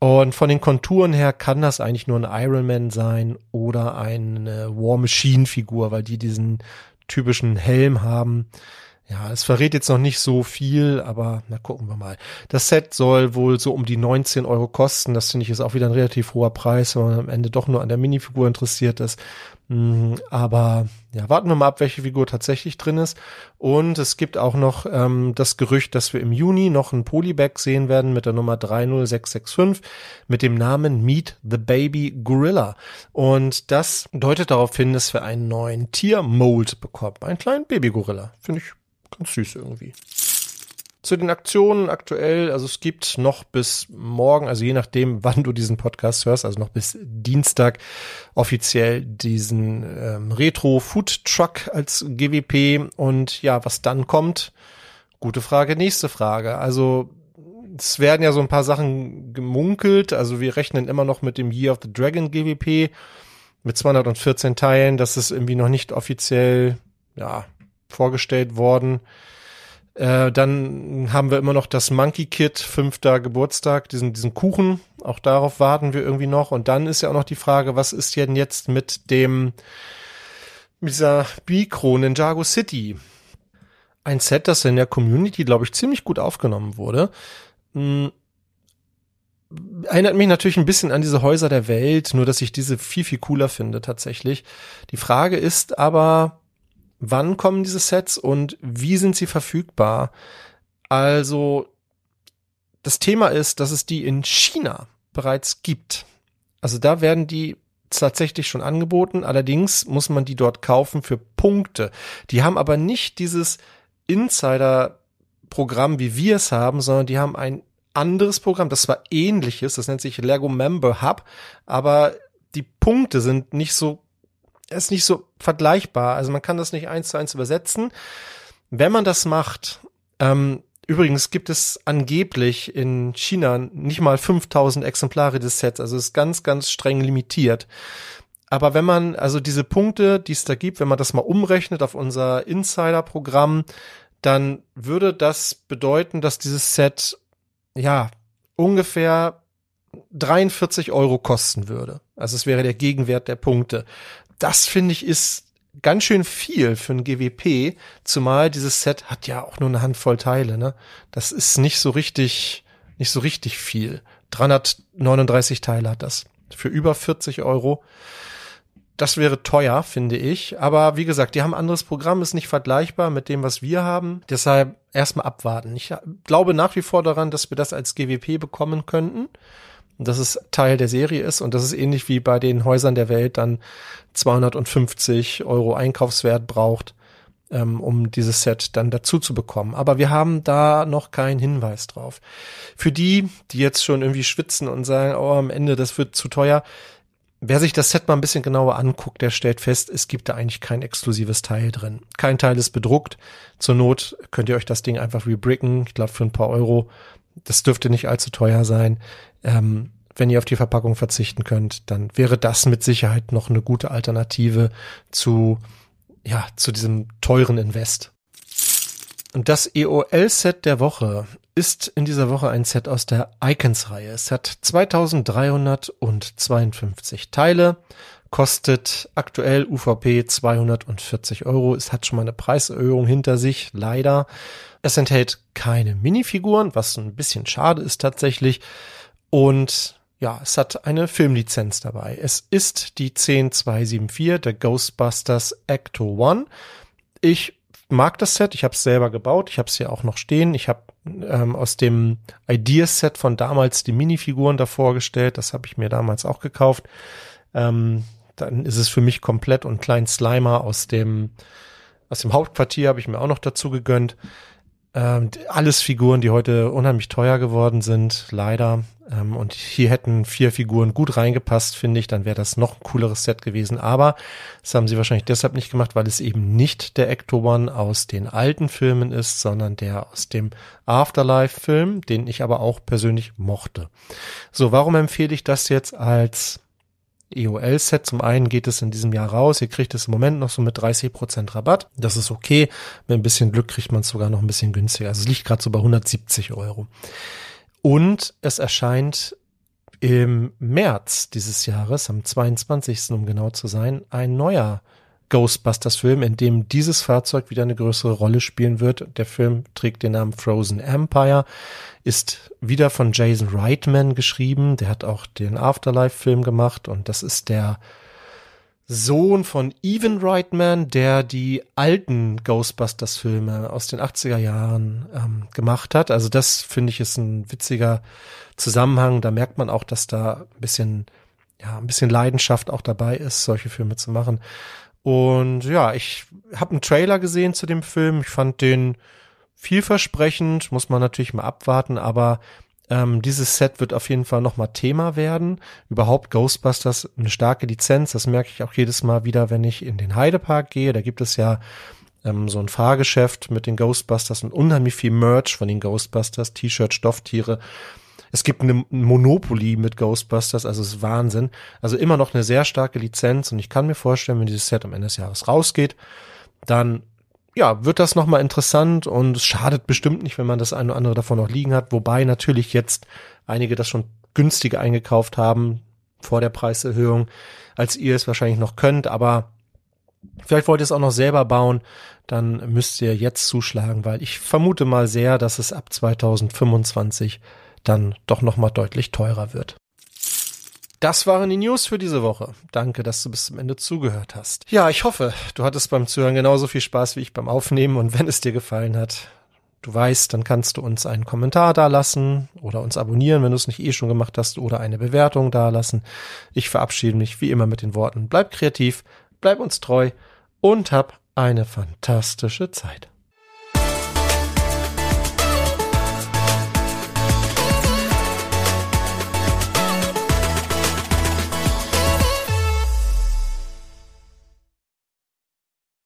Und von den Konturen her kann das eigentlich nur ein Iron Man sein oder eine War Machine Figur, weil die diesen typischen Helm haben. Ja, es verrät jetzt noch nicht so viel, aber na gucken wir mal. Das Set soll wohl so um die 19 Euro kosten. Das finde ich ist auch wieder ein relativ hoher Preis, wenn man am Ende doch nur an der Minifigur interessiert ist. Mm, aber ja, warten wir mal ab, welche Figur tatsächlich drin ist. Und es gibt auch noch ähm, das Gerücht, dass wir im Juni noch ein Polybag sehen werden mit der Nummer 30665 mit dem Namen Meet the Baby Gorilla. Und das deutet darauf hin, dass wir einen neuen Tiermold bekommen. Einen kleinen Baby-Gorilla. Finde ich ganz süß irgendwie. Zu den Aktionen aktuell, also es gibt noch bis morgen, also je nachdem, (laughs) wann du diesen Podcast hörst, also noch bis Dienstag offiziell diesen ähm, Retro Food Truck als GWP und ja, was dann kommt, gute Frage, nächste Frage. Also es werden ja so ein paar Sachen gemunkelt, also wir rechnen immer noch mit dem Year of the Dragon GWP mit 214 Teilen, das ist irgendwie noch nicht offiziell, ja, vorgestellt worden. Äh, dann haben wir immer noch das Monkey Kid, fünfter Geburtstag, diesen, diesen Kuchen. Auch darauf warten wir irgendwie noch. Und dann ist ja auch noch die Frage, was ist denn jetzt mit dem, mit dieser Bikro Ninjago City? Ein Set, das in der Community, glaube ich, ziemlich gut aufgenommen wurde. Hm, erinnert mich natürlich ein bisschen an diese Häuser der Welt, nur dass ich diese viel, viel cooler finde tatsächlich. Die Frage ist aber, wann kommen diese Sets und wie sind sie verfügbar? Also das Thema ist, dass es die in China bereits gibt. Also da werden die tatsächlich schon angeboten. Allerdings muss man die dort kaufen für Punkte. Die haben aber nicht dieses Insider-Programm, wie wir es haben, sondern die haben ein anderes Programm, das zwar ähnliches, das nennt sich Lego Member Hub, aber die Punkte sind nicht so, ist nicht so vergleichbar. Also man kann das nicht eins zu eins übersetzen. Wenn man das macht, ähm, übrigens gibt es angeblich in China nicht mal 5000 Exemplare des Sets, also ist ganz, ganz streng limitiert. Aber wenn man also diese Punkte, die es da gibt, wenn man das mal umrechnet auf unser Insider-Programm, dann würde das bedeuten, dass dieses Set ja ungefähr 43 Euro kosten würde. Also es wäre der Gegenwert der Punkte. Das finde ich ist ganz schön viel für ein GWP, zumal dieses Set hat ja auch nur eine Handvoll Teile, ne? Das ist nicht so richtig, nicht so richtig viel. 339 Teile hat das. Für über 40 Euro. Das wäre teuer, finde ich. Aber wie gesagt, die haben ein anderes Programm, ist nicht vergleichbar mit dem, was wir haben. Deshalb erstmal abwarten. Ich glaube nach wie vor daran, dass wir das als GWP bekommen könnten dass es Teil der Serie ist und dass es ähnlich wie bei den Häusern der Welt dann 250 Euro Einkaufswert braucht, ähm, um dieses Set dann dazu zu bekommen. Aber wir haben da noch keinen Hinweis drauf. Für die, die jetzt schon irgendwie schwitzen und sagen, oh, am Ende, das wird zu teuer, Wer sich das Set mal ein bisschen genauer anguckt, der stellt fest, es gibt da eigentlich kein exklusives Teil drin. Kein Teil ist bedruckt. Zur Not könnt ihr euch das Ding einfach rebricken. Ich glaube, für ein paar Euro das dürfte nicht allzu teuer sein. Ähm, wenn ihr auf die Verpackung verzichten könnt, dann wäre das mit Sicherheit noch eine gute Alternative zu, ja, zu diesem teuren Invest. Und das EOL-Set der Woche ist in dieser Woche ein Set aus der Icons-Reihe. Es hat 2352 Teile, kostet aktuell UVP 240 Euro. Es hat schon mal eine Preiserhöhung hinter sich, leider. Es enthält keine Minifiguren, was ein bisschen schade ist tatsächlich. Und ja, es hat eine Filmlizenz dabei. Es ist die 10274 der Ghostbusters Ecto One. Ich mag das Set, ich habe es selber gebaut, ich habe es hier auch noch stehen. Ich habe ähm, aus dem Ideas-Set von damals die Minifiguren davor gestellt, das habe ich mir damals auch gekauft. Ähm, dann ist es für mich komplett und Klein Slimer aus dem aus dem Hauptquartier habe ich mir auch noch dazu gegönnt. Ähm, alles Figuren, die heute unheimlich teuer geworden sind, leider. Ähm, und hier hätten vier Figuren gut reingepasst, finde ich. Dann wäre das noch ein cooleres Set gewesen. Aber das haben sie wahrscheinlich deshalb nicht gemacht, weil es eben nicht der Ecto One aus den alten Filmen ist, sondern der aus dem Afterlife-Film, den ich aber auch persönlich mochte. So, warum empfehle ich das jetzt als EOL-Set. Zum einen geht es in diesem Jahr raus. Ihr kriegt es im Moment noch so mit 30 Prozent Rabatt. Das ist okay. Mit ein bisschen Glück kriegt man es sogar noch ein bisschen günstiger. Also es liegt gerade so bei 170 Euro. Und es erscheint im März dieses Jahres, am 22. um genau zu sein, ein neuer Ghostbusters-Film, in dem dieses Fahrzeug wieder eine größere Rolle spielen wird. Der Film trägt den Namen Frozen Empire, ist wieder von Jason Reitman geschrieben. Der hat auch den Afterlife-Film gemacht und das ist der Sohn von Evan Reitman, der die alten Ghostbusters-Filme aus den 80er Jahren ähm, gemacht hat. Also das finde ich ist ein witziger Zusammenhang. Da merkt man auch, dass da ein bisschen, ja, ein bisschen Leidenschaft auch dabei ist, solche Filme zu machen. Und ja, ich habe einen Trailer gesehen zu dem Film. Ich fand den vielversprechend, muss man natürlich mal abwarten, aber ähm, dieses Set wird auf jeden Fall nochmal Thema werden. Überhaupt Ghostbusters eine starke Lizenz. Das merke ich auch jedes Mal wieder, wenn ich in den Heidepark gehe. Da gibt es ja ähm, so ein Fahrgeschäft mit den Ghostbusters und unheimlich viel Merch von den Ghostbusters, T-Shirt, Stofftiere. Es gibt eine Monopoly mit Ghostbusters, also es ist Wahnsinn. Also immer noch eine sehr starke Lizenz und ich kann mir vorstellen, wenn dieses Set am Ende des Jahres rausgeht, dann ja, wird das nochmal interessant und es schadet bestimmt nicht, wenn man das eine oder andere davon noch liegen hat, wobei natürlich jetzt einige das schon günstiger eingekauft haben vor der Preiserhöhung, als ihr es wahrscheinlich noch könnt, aber vielleicht wollt ihr es auch noch selber bauen, dann müsst ihr jetzt zuschlagen, weil ich vermute mal sehr, dass es ab 2025 dann doch nochmal deutlich teurer wird. Das waren die News für diese Woche. Danke, dass du bis zum Ende zugehört hast. Ja, ich hoffe, du hattest beim Zuhören genauso viel Spaß wie ich beim Aufnehmen und wenn es dir gefallen hat, du weißt, dann kannst du uns einen Kommentar dalassen oder uns abonnieren, wenn du es nicht eh schon gemacht hast oder eine Bewertung dalassen. Ich verabschiede mich wie immer mit den Worten, bleib kreativ, bleib uns treu und hab eine fantastische Zeit.